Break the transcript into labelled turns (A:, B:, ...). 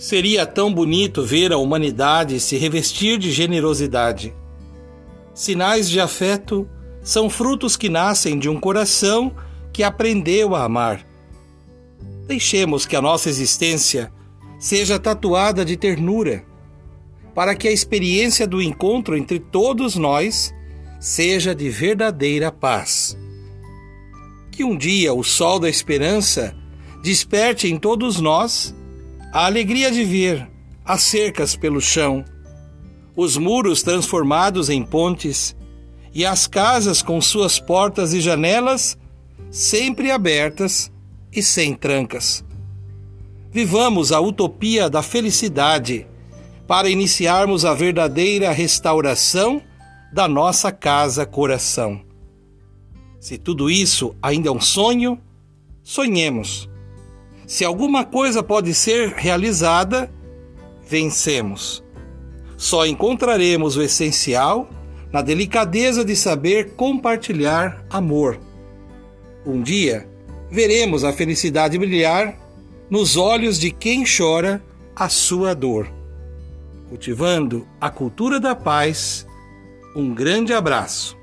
A: Seria tão bonito ver a humanidade se revestir de generosidade. Sinais de afeto são frutos que nascem de um coração que aprendeu a amar. Deixemos que a nossa existência seja tatuada de ternura, para que a experiência do encontro entre todos nós seja de verdadeira paz. Que um dia o sol da esperança desperte em todos nós a alegria de ver as cercas pelo chão, os muros transformados em pontes e as casas com suas portas e janelas sempre abertas e sem trancas. Vivamos a utopia da felicidade para iniciarmos a verdadeira restauração da nossa casa-coração. Se tudo isso ainda é um sonho, sonhemos se alguma coisa pode ser realizada, vencemos. Só encontraremos o essencial na delicadeza de saber compartilhar amor. Um dia, veremos a felicidade brilhar nos olhos de quem chora a sua dor. Cultivando a cultura da paz, um grande abraço